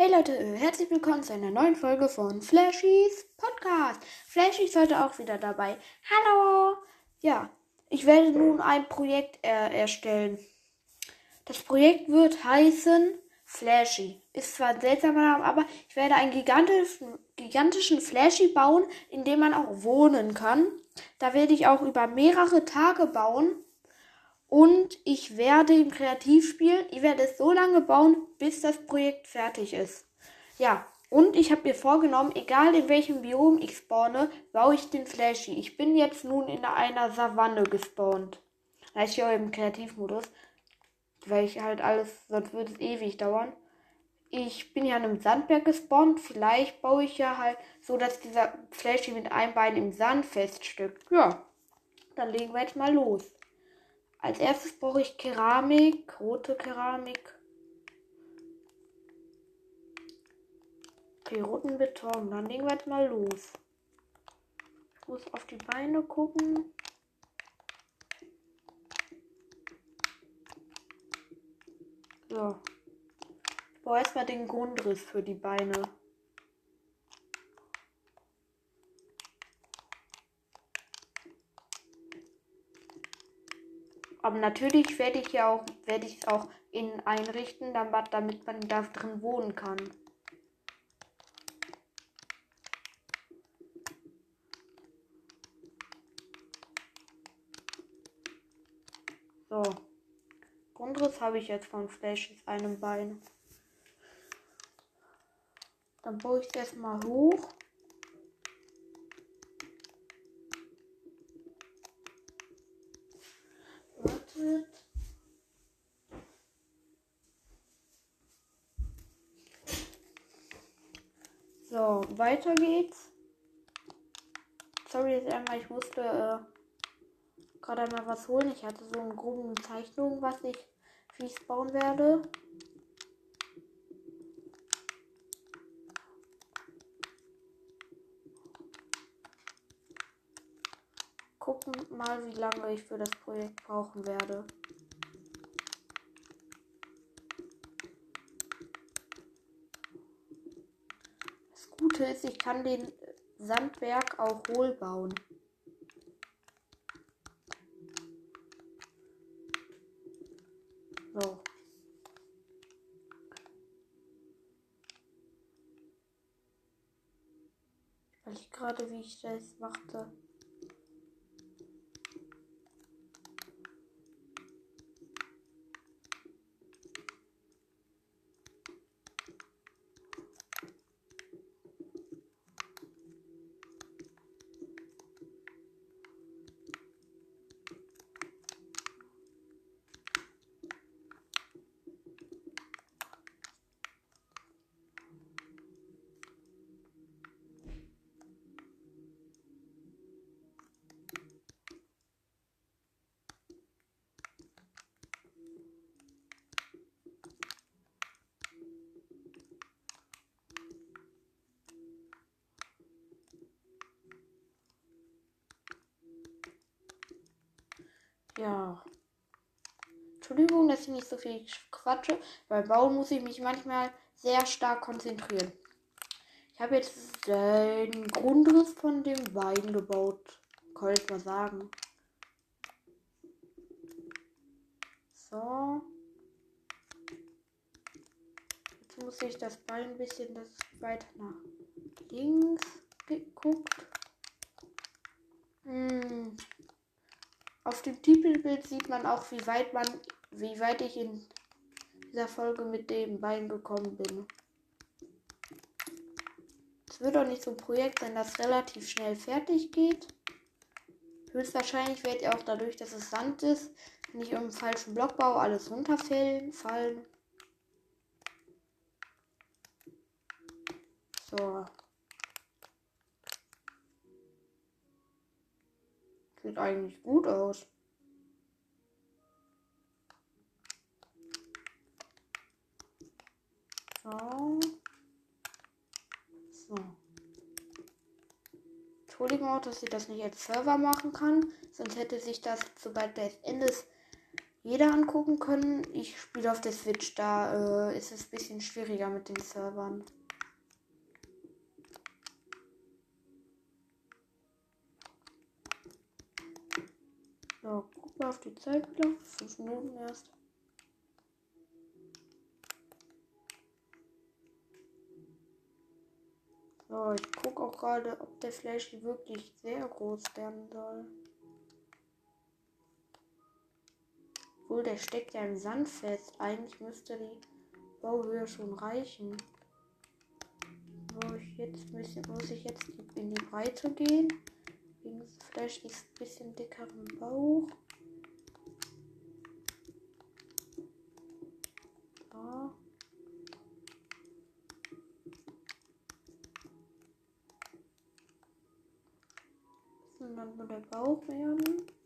Hey Leute, herzlich willkommen zu einer neuen Folge von Flashys Podcast. Flashy ist heute auch wieder dabei. Hallo! Ja, ich werde nun ein Projekt er erstellen. Das Projekt wird heißen Flashy. Ist zwar ein seltsamer Name, aber ich werde einen gigantischen, gigantischen Flashy bauen, in dem man auch wohnen kann. Da werde ich auch über mehrere Tage bauen. Und ich werde im Kreativspiel, ich werde es so lange bauen, bis das Projekt fertig ist. Ja, und ich habe mir vorgenommen, egal in welchem Biom ich spawne, baue ich den Flashy. Ich bin jetzt nun in einer Savanne gespawnt. Da ist ja im Kreativmodus. Weil ich halt alles, sonst würde es ewig dauern. Ich bin ja in einem Sandberg gespawnt. Vielleicht baue ich ja halt so, dass dieser Flashy mit einem Bein im Sand feststückt. Ja, dann legen wir jetzt mal los. Als erstes brauche ich Keramik, rote Keramik. Okay, roten Beton. Dann legen wir jetzt mal los. Ich muss auf die Beine gucken. So. Ich baue erstmal den Grundriss für die Beine. Aber natürlich werde ich ja auch, werde ich es auch in einrichten, damit, damit man da drin wohnen kann. So. Grundriss habe ich jetzt von Flashes einem Bein. Dann baue ich es erstmal hoch. Weiter geht's. Sorry jetzt einmal, ich musste äh, gerade einmal was holen. Ich hatte so eine grobe Zeichnung, was ich, wie ich es bauen werde. Gucken mal, wie lange ich für das Projekt brauchen werde. Gute ist, ich kann den Sandberg auch hohl bauen. So. Ich weiß gerade, wie ich das machte. Ja. Entschuldigung, dass ich nicht so viel quatsche. Beim Bauen muss ich mich manchmal sehr stark konzentrieren. Ich habe jetzt den Grundriss von dem Wein gebaut. Kann ich mal sagen. So. Jetzt muss ich das Bein ein bisschen das weiter nach links geguckt. Hm. Auf dem Titelbild sieht man auch, wie weit man, wie weit ich in dieser Folge mit dem Bein gekommen bin. Es wird auch nicht so ein Projekt sein, das relativ schnell fertig geht. Höchstwahrscheinlich werde ich auch dadurch, dass es Sand ist, ich im falschen Block baue, alles runterfallen. Fallen. So. Sieht eigentlich gut aus. So. So. Entschuldigung auch, dass ich das nicht als Server machen kann. Sonst hätte sich das, sobald das Ende jeder angucken können. Ich spiele auf der Switch, da äh, ist es ein bisschen schwieriger mit den Servern. So, guck mal auf die Zeit wieder. Fünf Minuten erst. So, ich gucke auch gerade, ob der Flash wirklich sehr groß werden soll. Obwohl, der steckt ja im Sand fest. Eigentlich müsste die Bauhöhe schon reichen. So, ich jetzt muss ich jetzt in die Breite gehen. Flash ist ein bisschen dickeren Bauch. So. Und dann nur der Bauch werden.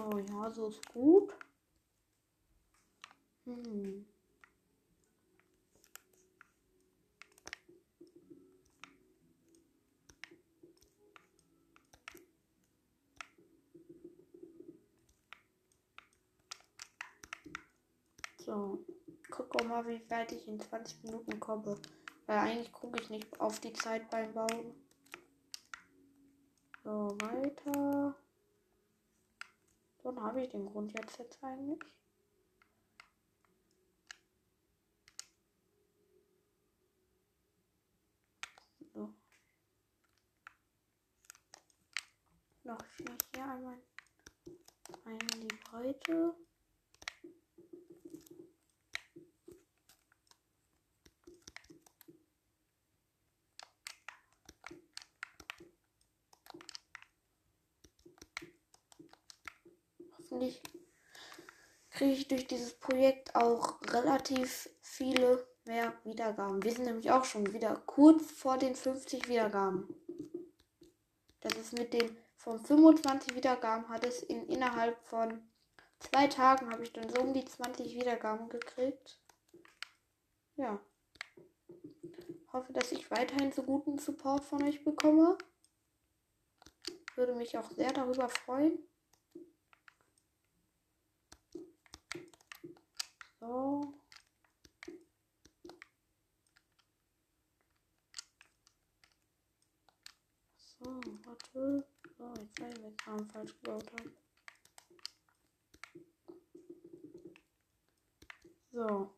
So, ja, so ist gut. Hm. So, guck mal, wie weit ich in 20 Minuten komme. Weil eigentlich gucke ich nicht auf die Zeit beim Bauen. So, weiter. Dann habe ich den Grund jetzt jetzt eigentlich. So. Noch hier einmal, die Breite. hoffentlich kriege ich durch dieses Projekt auch relativ viele mehr Wiedergaben. Wir sind nämlich auch schon wieder kurz vor den 50 Wiedergaben. Das ist mit den von 25 Wiedergaben hat es in innerhalb von zwei Tagen habe ich dann so um die 20 Wiedergaben gekriegt. Ja. Hoffe, dass ich weiterhin so guten Support von euch bekomme. Würde mich auch sehr darüber freuen. So. So, warte. So, jetzt Rahmen falsch gebaut habe. So.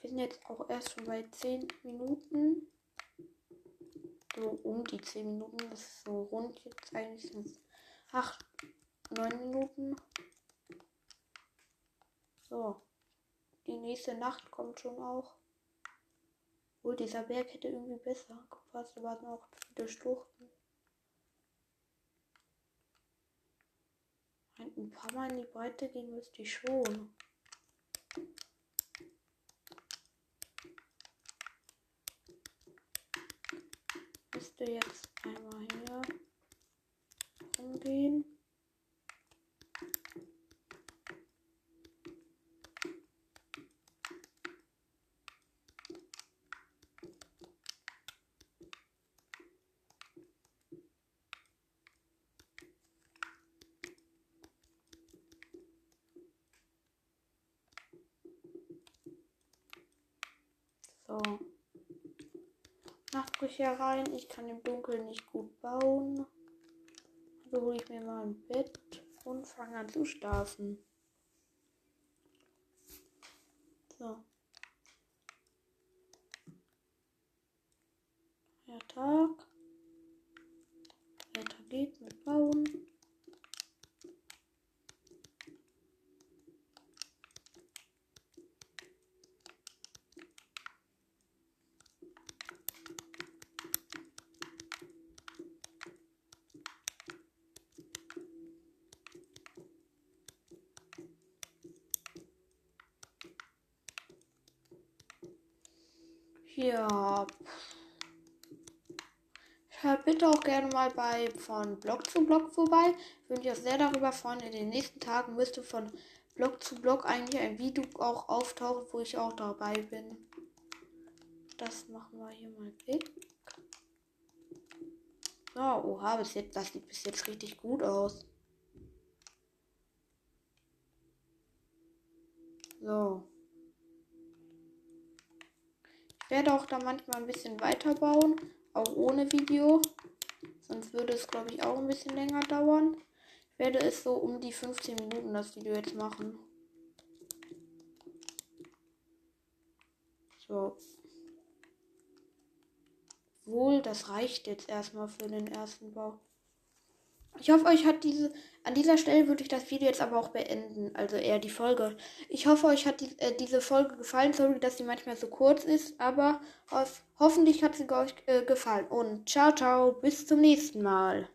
Wir sind jetzt auch erst schon bei 10 Minuten. So um die 10 Minuten. Das ist so rund jetzt eigentlich sind es 8, 9 Minuten. So. Die nächste Nacht kommt schon auch. Obwohl, dieser Berg hätte irgendwie besser gepasst, aber noch viele Schluchten. Ein paar Mal in die Breite gehen müsste ich schon. Müsste jetzt einmal hier rumgehen. So. Nachtbrüche rein. Ich kann im Dunkeln nicht gut bauen. Also hole ich mir mal ein Bett und fange an zu schlafen. So. Ja, Tag. Weiter geht's mit Bauen. Ja. Hört bitte auch gerne mal bei von Blog zu Blog vorbei. Ich würde mich auch sehr darüber freuen. In den nächsten Tagen müsste von Blog zu Blog eigentlich ein Video auch auftauchen, wo ich auch dabei bin. Das machen wir hier mal weg. So, oha, bis jetzt, das sieht bis jetzt richtig gut aus. So. Werde auch da manchmal ein bisschen weiterbauen, auch ohne Video. Sonst würde es, glaube ich, auch ein bisschen länger dauern. Ich werde es so um die 15 Minuten das Video jetzt machen. So. Wohl, das reicht jetzt erstmal für den ersten Bau. Ich hoffe, euch hat diese. An dieser Stelle würde ich das Video jetzt aber auch beenden. Also eher die Folge. Ich hoffe, euch hat die, äh, diese Folge gefallen. Sorry, dass sie manchmal so kurz ist. Aber hof, hoffentlich hat sie euch äh, gefallen. Und ciao, ciao. Bis zum nächsten Mal.